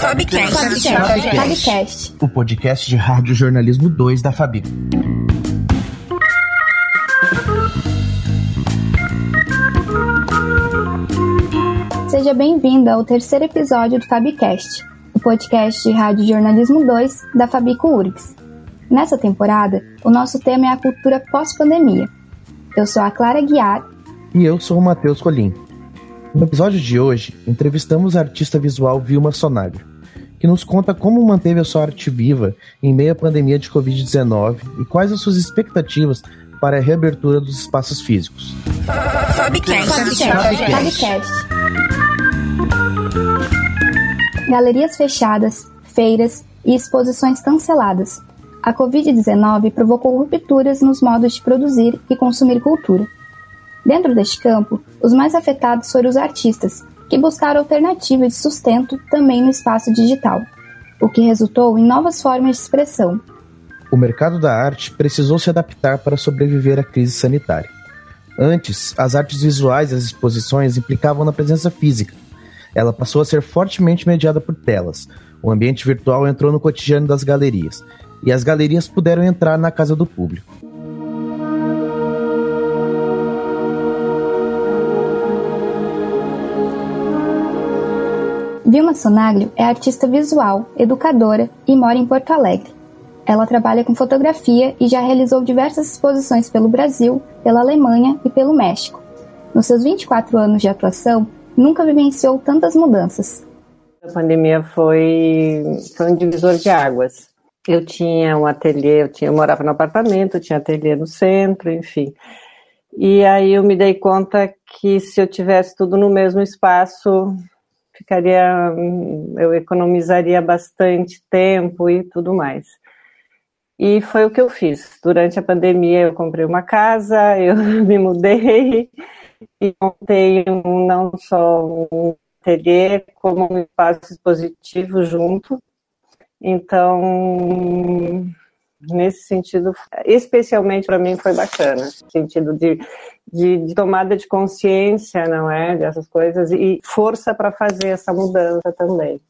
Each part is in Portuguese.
Fabcast. Fabcast. Fabcast. O podcast de rádio jornalismo 2 da Fabi. Seja bem-vindo ao terceiro episódio do Fabcast, o podcast de rádio jornalismo 2 da Fabico URGS. Nessa temporada, o nosso tema é a cultura pós-pandemia. Eu sou a Clara Guiar. E eu sou o Matheus Colim. No episódio de hoje, entrevistamos a artista visual Vilma Sonagro que nos conta como manteve a sua arte viva em meio à pandemia de Covid-19 e quais as suas expectativas para a reabertura dos espaços físicos. Fabcast. Galerias fechadas, feiras e exposições canceladas. A Covid-19 provocou rupturas nos modos de produzir e consumir cultura. Dentro deste campo, os mais afetados foram os artistas, que buscaram alternativas de sustento também no espaço digital, o que resultou em novas formas de expressão. O mercado da arte precisou se adaptar para sobreviver à crise sanitária. Antes, as artes visuais e as exposições implicavam na presença física. Ela passou a ser fortemente mediada por telas. O ambiente virtual entrou no cotidiano das galerias, e as galerias puderam entrar na casa do público. Vilma Sonaglio é artista visual, educadora e mora em Porto Alegre. Ela trabalha com fotografia e já realizou diversas exposições pelo Brasil, pela Alemanha e pelo México. Nos seus 24 anos de atuação, nunca vivenciou tantas mudanças. A pandemia foi, foi um divisor de águas. Eu tinha um ateliê, eu, tinha, eu morava no apartamento, tinha ateliê no centro, enfim. E aí eu me dei conta que se eu tivesse tudo no mesmo espaço, ficaria, eu economizaria bastante tempo e tudo mais. E foi o que eu fiz. Durante a pandemia, eu comprei uma casa, eu me mudei e montei um, não só um ateliê, como um espaço expositivo junto. Então, nesse sentido, especialmente para mim foi bacana, sentido de, de, de, tomada de consciência, não é, dessas coisas e força para fazer essa mudança também.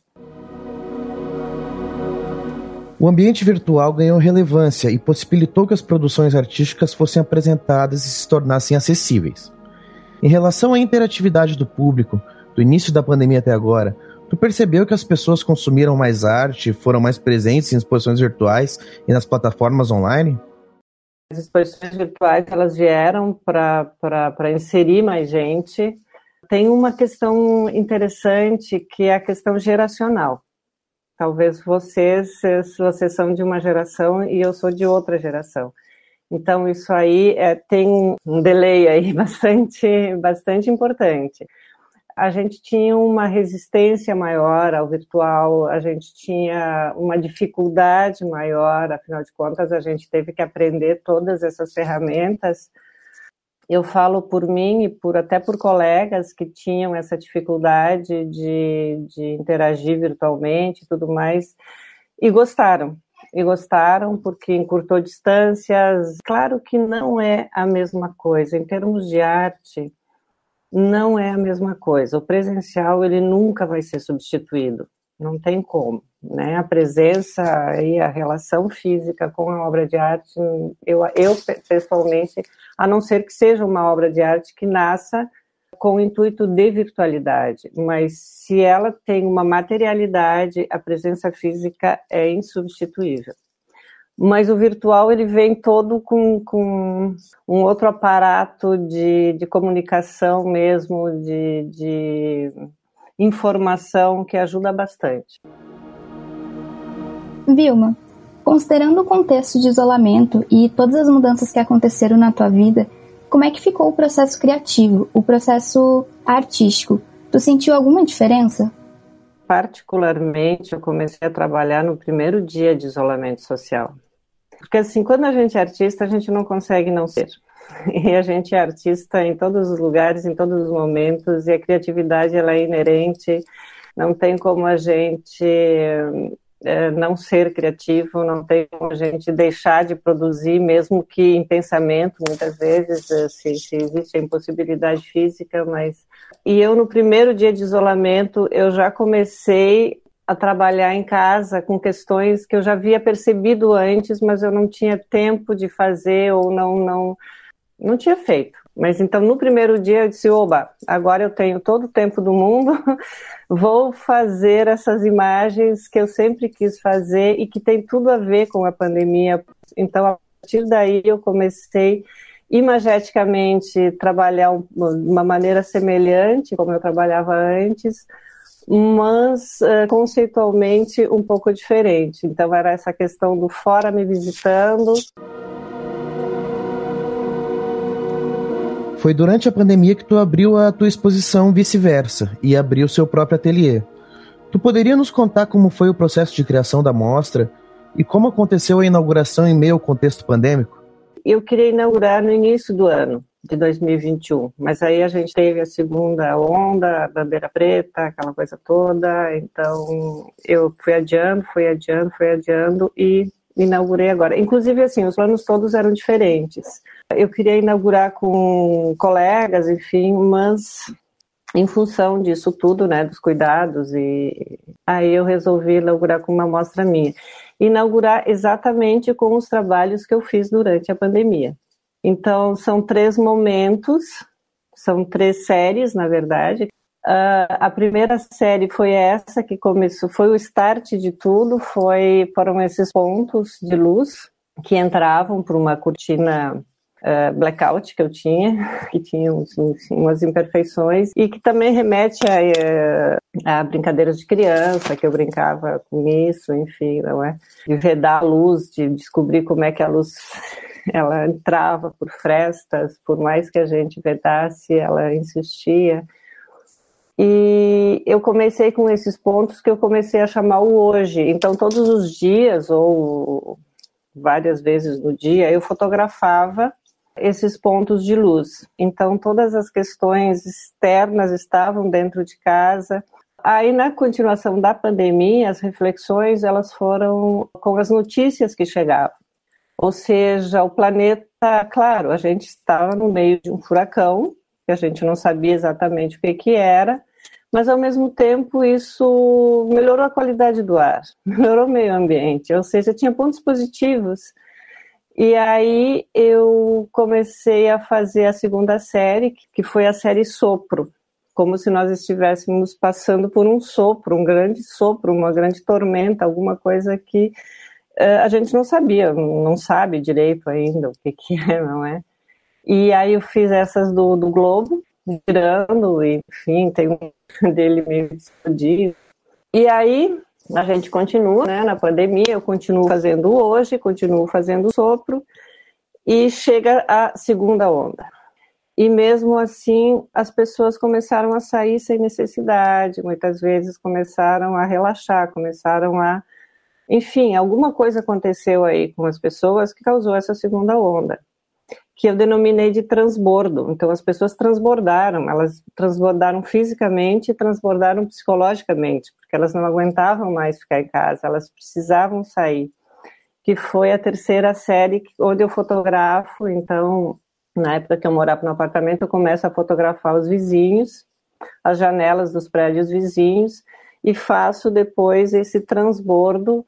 O ambiente virtual ganhou relevância e possibilitou que as produções artísticas fossem apresentadas e se tornassem acessíveis. Em relação à interatividade do público, do início da pandemia até agora, Tu percebeu que as pessoas consumiram mais arte, foram mais presentes em exposições virtuais e nas plataformas online? As exposições virtuais elas vieram para inserir mais gente. Tem uma questão interessante que é a questão geracional. Talvez vocês, vocês são de uma geração e eu sou de outra geração. Então isso aí é, tem um delay aí bastante, bastante importante a gente tinha uma resistência maior ao virtual, a gente tinha uma dificuldade maior, afinal de contas, a gente teve que aprender todas essas ferramentas. Eu falo por mim e por até por colegas que tinham essa dificuldade de, de interagir virtualmente e tudo mais, e gostaram. E gostaram porque encurtou distâncias. Claro que não é a mesma coisa. Em termos de arte, não é a mesma coisa. O presencial ele nunca vai ser substituído, não tem como. Né? A presença e a relação física com a obra de arte, eu, eu pessoalmente, a não ser que seja uma obra de arte que nasça com o intuito de virtualidade, mas se ela tem uma materialidade, a presença física é insubstituível mas o virtual ele vem todo com, com um outro aparato de, de comunicação mesmo, de, de informação que ajuda bastante. Vilma, considerando o contexto de isolamento e todas as mudanças que aconteceram na tua vida, como é que ficou o processo criativo, o processo artístico? Tu sentiu alguma diferença? particularmente, eu comecei a trabalhar no primeiro dia de isolamento social. Porque, assim, quando a gente é artista, a gente não consegue não ser. E a gente é artista em todos os lugares, em todos os momentos, e a criatividade ela é inerente, não tem como a gente é, não ser criativo, não tem como a gente deixar de produzir, mesmo que em pensamento, muitas vezes, é, se, se existe a impossibilidade física, mas... E eu, no primeiro dia de isolamento, eu já comecei a trabalhar em casa com questões que eu já havia percebido antes, mas eu não tinha tempo de fazer ou não, não, não tinha feito. Mas então no primeiro dia eu disse: oba, agora eu tenho todo o tempo do mundo, vou fazer essas imagens que eu sempre quis fazer e que tem tudo a ver com a pandemia. Então a partir daí eu comecei imageticamente trabalhar de uma maneira semelhante como eu trabalhava antes, mas uh, conceitualmente um pouco diferente. Então era essa questão do fora me visitando. Foi durante a pandemia que tu abriu a tua exposição Vice-Versa e abriu seu próprio ateliê. Tu poderia nos contar como foi o processo de criação da mostra e como aconteceu a inauguração em meio ao contexto pandêmico? Eu queria inaugurar no início do ano de 2021, mas aí a gente teve a segunda onda, a bandeira preta, aquela coisa toda, então eu fui adiando, fui adiando, fui adiando e inaugurei agora. Inclusive, assim, os planos todos eram diferentes. Eu queria inaugurar com colegas, enfim, mas em função disso tudo, né, dos cuidados, e aí eu resolvi inaugurar com uma amostra minha. Inaugurar exatamente com os trabalhos que eu fiz durante a pandemia. Então, são três momentos, são três séries, na verdade, Uh, a primeira série foi essa que começou, foi o start de tudo, foi foram esses pontos de luz que entravam por uma cortina uh, blackout que eu tinha, que tinha uns, umas imperfeições e que também remete a, a, brincadeiras de criança, que eu brincava com isso, enfim, não é? De vedar a luz, de descobrir como é que a luz ela entrava por frestas, por mais que a gente vedasse, ela insistia. E eu comecei com esses pontos que eu comecei a chamar o hoje. Então, todos os dias, ou várias vezes no dia, eu fotografava esses pontos de luz. Então, todas as questões externas estavam dentro de casa. Aí, na continuação da pandemia, as reflexões elas foram com as notícias que chegavam. Ou seja, o planeta, claro, a gente estava no meio de um furacão, que a gente não sabia exatamente o que, que era, mas ao mesmo tempo isso melhorou a qualidade do ar, melhorou o meio ambiente, ou seja, tinha pontos positivos. E aí eu comecei a fazer a segunda série, que foi a série Sopro, como se nós estivéssemos passando por um sopro, um grande sopro, uma grande tormenta, alguma coisa que a gente não sabia, não sabe direito ainda o que, que é, não é? E aí eu fiz essas do, do Globo, girando, enfim, tem um dele meio explodido. E aí a gente continua, né, na pandemia, eu continuo fazendo hoje, continuo fazendo sopro, e chega a segunda onda. E mesmo assim, as pessoas começaram a sair sem necessidade, muitas vezes começaram a relaxar, começaram a. Enfim, alguma coisa aconteceu aí com as pessoas que causou essa segunda onda que eu denominei de transbordo. Então, as pessoas transbordaram, elas transbordaram fisicamente e transbordaram psicologicamente, porque elas não aguentavam mais ficar em casa, elas precisavam sair. Que foi a terceira série onde eu fotografo. Então, na época que eu morava no apartamento, eu começo a fotografar os vizinhos, as janelas dos prédios vizinhos, e faço depois esse transbordo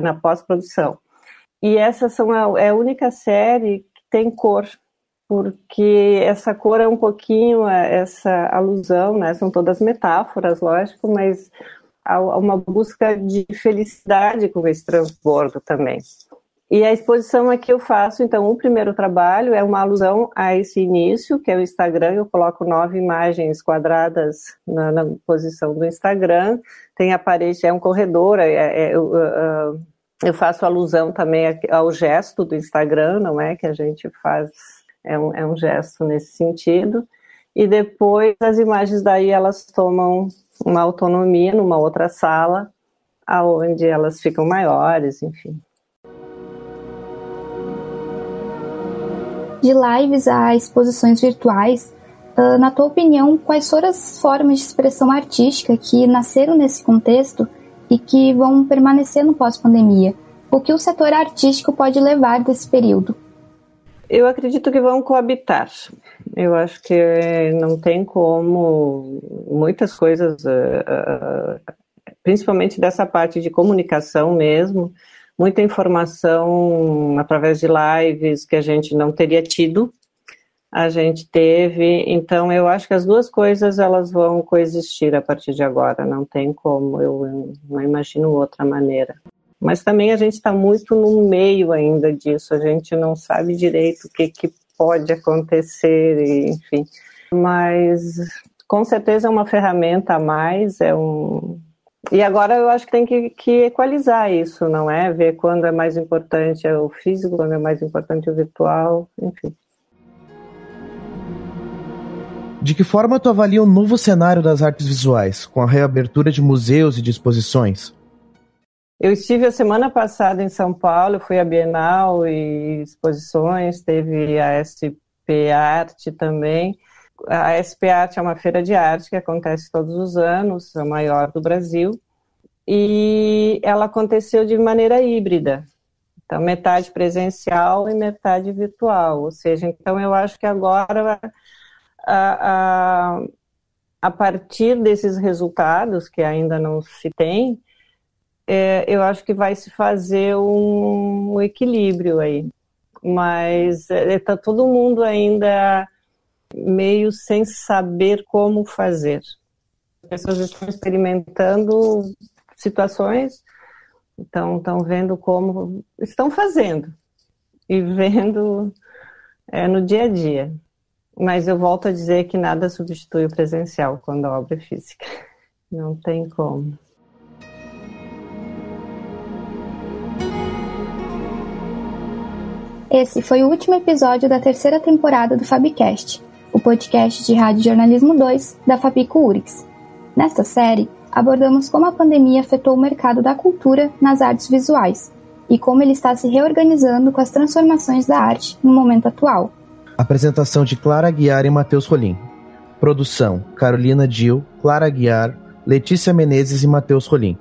na pós-produção. E essa são a, é a única série tem cor, porque essa cor é um pouquinho é, essa alusão, né? São todas metáforas, lógico, mas há uma busca de felicidade com esse transbordo também. E a exposição aqui eu faço, então, o primeiro trabalho é uma alusão a esse início, que é o Instagram. Eu coloco nove imagens quadradas na, na posição do Instagram. Tem a parede, é um corredor, é, é, é uh, eu faço alusão também ao gesto do Instagram, não é? Que a gente faz, é um, é um gesto nesse sentido. E depois as imagens daí elas tomam uma autonomia numa outra sala, aonde elas ficam maiores, enfim. De lives a exposições virtuais, na tua opinião, quais foram as formas de expressão artística que nasceram nesse contexto e que vão permanecer no pós-pandemia. O que o setor artístico pode levar desse período? Eu acredito que vão coabitar. Eu acho que não tem como muitas coisas, eh, eh, principalmente dessa parte de comunicação mesmo, muita informação através de lives que a gente não teria tido, a gente teve. Então eu acho que as duas coisas elas vão coexistir a partir de agora. Não tem como. Eu não imagino outra maneira. Mas também a gente está muito no meio ainda disso. A gente não sabe direito o que, que pode acontecer, enfim. Mas com certeza é uma ferramenta a mais, é um, e agora eu acho que tem que, que, equalizar isso, não é? Ver quando é mais importante o físico, quando é mais importante o virtual, enfim. De que forma tu avalia o novo cenário das artes visuais, com a reabertura de museus e de exposições? Eu estive a semana passada em São Paulo, fui à Bienal e exposições, teve a SP Arte também. A SP Arte é uma feira de arte que acontece todos os anos, é a maior do Brasil, e ela aconteceu de maneira híbrida. Então, metade presencial e metade virtual. Ou seja, então eu acho que agora, a, a, a partir desses resultados, que ainda não se tem, é, eu acho que vai se fazer um, um equilíbrio aí. Mas está é, tá todo mundo ainda meio sem saber como fazer. As pessoas estão experimentando situações, então estão vendo como estão fazendo e vendo é, no dia a dia. Mas eu volto a dizer que nada substitui o presencial quando a obra é física. Não tem como. Esse foi o último episódio da terceira temporada do Fabcast, podcast de Rádio Jornalismo 2 da Fabico Urix. Nesta série, abordamos como a pandemia afetou o mercado da cultura nas artes visuais e como ele está se reorganizando com as transformações da arte no momento atual. Apresentação de Clara Aguiar e Matheus Rolim. Produção: Carolina Dil, Clara Aguiar, Letícia Menezes e Matheus Rolim.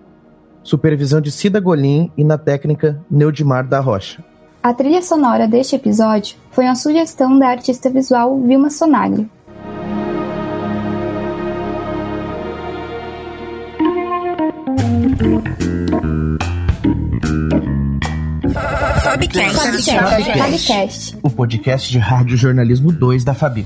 Supervisão de Cida Golim e na técnica Neudimar da Rocha. A trilha sonora deste episódio foi uma sugestão da artista visual Vilma Sonagli. Fabcast. Fabcast. O podcast de rádio jornalismo 2 da Fabi.